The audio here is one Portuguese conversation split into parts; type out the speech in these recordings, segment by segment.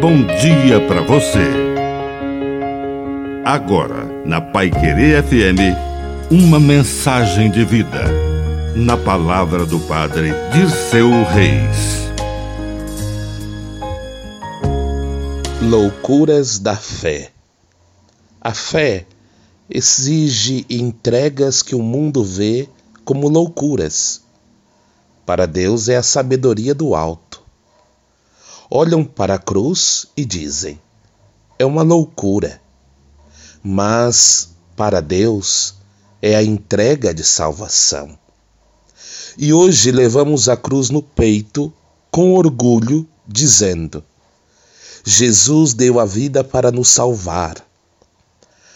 bom dia para você. Agora, na Pai Querer FM, uma mensagem de vida. Na palavra do Padre Dirceu Reis. Loucuras da fé. A fé exige entregas que o mundo vê como loucuras. Para Deus é a sabedoria do alto. Olham para a cruz e dizem: é uma loucura. Mas para Deus é a entrega de salvação. E hoje levamos a cruz no peito com orgulho, dizendo: Jesus deu a vida para nos salvar.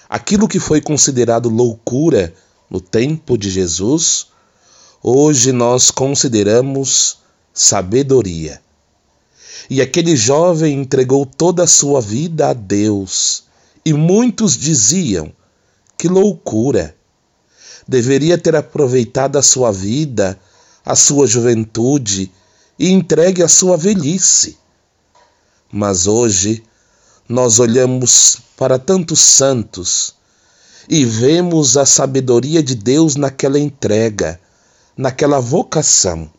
Aquilo que foi considerado loucura no tempo de Jesus, hoje nós consideramos sabedoria. E aquele jovem entregou toda a sua vida a Deus, e muitos diziam: que loucura! Deveria ter aproveitado a sua vida, a sua juventude e entregue a sua velhice. Mas hoje nós olhamos para tantos santos e vemos a sabedoria de Deus naquela entrega, naquela vocação.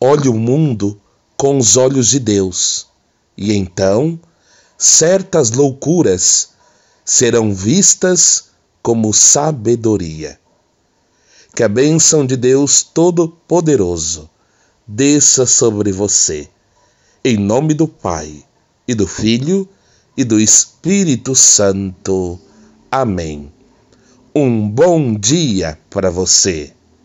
Olhe o mundo com os olhos de Deus, e então certas loucuras serão vistas como sabedoria. Que a bênção de Deus Todo-Poderoso desça sobre você, em nome do Pai, e do Filho, e do Espírito Santo. Amém. Um bom dia para você.